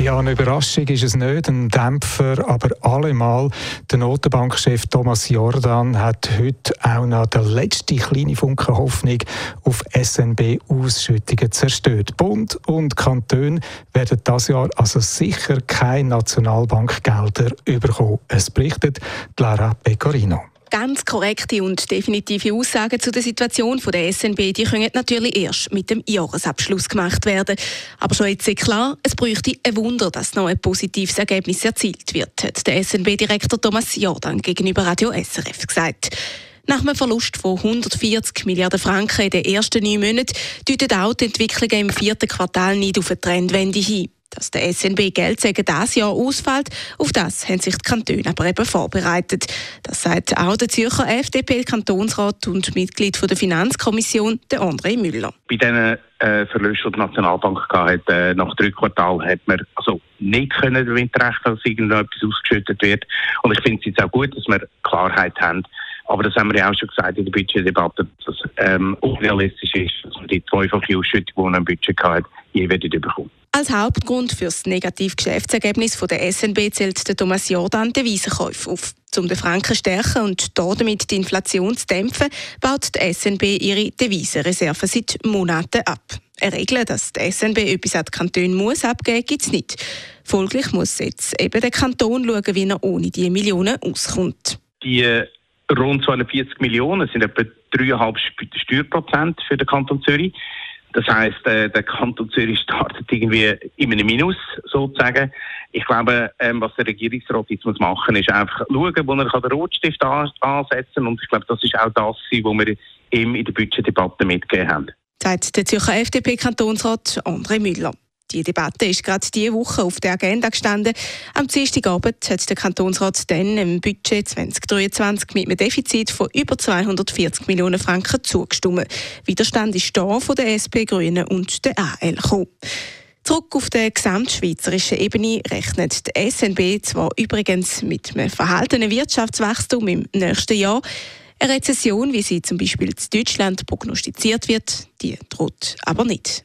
Ja, eine Überraschung ist es nicht, ein Dämpfer, aber allemal. Der Notenbankchef Thomas Jordan hat heute auch noch die letzte kleine Funke Hoffnung auf SNB-Ausschüttungen zerstört. Bund und Kanton werden das Jahr also sicher keine Nationalbankgelder überkommen. Es berichtet Clara Pecorino. Ganz korrekte und definitive Aussagen zu der Situation der SNB die können natürlich erst mit dem Jahresabschluss gemacht werden. Aber schon jetzt ist klar, es bräuchte ein Wunder, dass noch ein positives Ergebnis erzielt wird, hat der SNB-Direktor Thomas Jordan gegenüber Radio SRF gesagt. Nach einem Verlust von 140 Milliarden Franken in den ersten neun Monaten deutet auch die Entwicklung im vierten Quartal nicht auf eine Trendwende hin. Dass der SNB Geldsäge dieses Jahr ausfällt, auf das haben sich die Kantone aber eben vorbereitet. Das sagt auch der Zürcher FDP-Kantonsrat und Mitglied der Finanzkommission, der André Müller. Bei diesen äh, die die Nationalbank hatte, äh, nach drei Quartalen, hat man also nicht können damit rechnen, dass irgendetwas ausgeschüttet wird. Und ich finde es jetzt auch gut, dass wir Klarheit haben. Aber das haben wir ja auch schon gesagt in der Budgetdebatte, dass es ähm, unrealistisch ist, dass man die zweifache Ausschüttung, die man im Budget hatte, je wieder bekommt. Als Hauptgrund für das negative Geschäftsergebnis der SNB zählt der Thomas Jordan den Wiesenkäufe auf. Um den Franken zu stärken und damit die Inflation zu dämpfen, baut die SNB ihre Devisenreserve seit Monaten ab. Eine Regel, dass die SNB etwas an die Kantone muss abgeben, gibt es nicht. Folglich muss jetzt eben der Kanton schauen, wie er ohne diese Millionen auskommt. Die rund 240 Millionen sind etwa 3,5 Steuerprozent für den Kanton Zürich. Das heißt, äh, der Kanton Zürich startet irgendwie in einem Minus sozusagen. Ich glaube, ähm, was der Regierungsrat jetzt muss machen, ist einfach schauen, wo er den Rotstift ansetzen kann. Und ich glaube, das ist auch das, was wir ihm in der Budgetdebatte mitgegeben haben. Sagt der Zürcher FDP-Kantonsrat André Müller. Die Debatte ist gerade diese Woche auf der Agenda gestanden. Am Dienstagabend hat der Kantonsrat dann im Budget 2023 mit einem Defizit von über 240 Millionen Franken zugestimmt. Widerstand ist da von der SP, Grünen und der AL gekommen. Zurück auf der gesamtschweizerischen Ebene rechnet die SNB zwar übrigens mit einem verhaltenen Wirtschaftswachstum im nächsten Jahr. Eine Rezession, wie sie zum Beispiel in Deutschland prognostiziert wird, die droht aber nicht.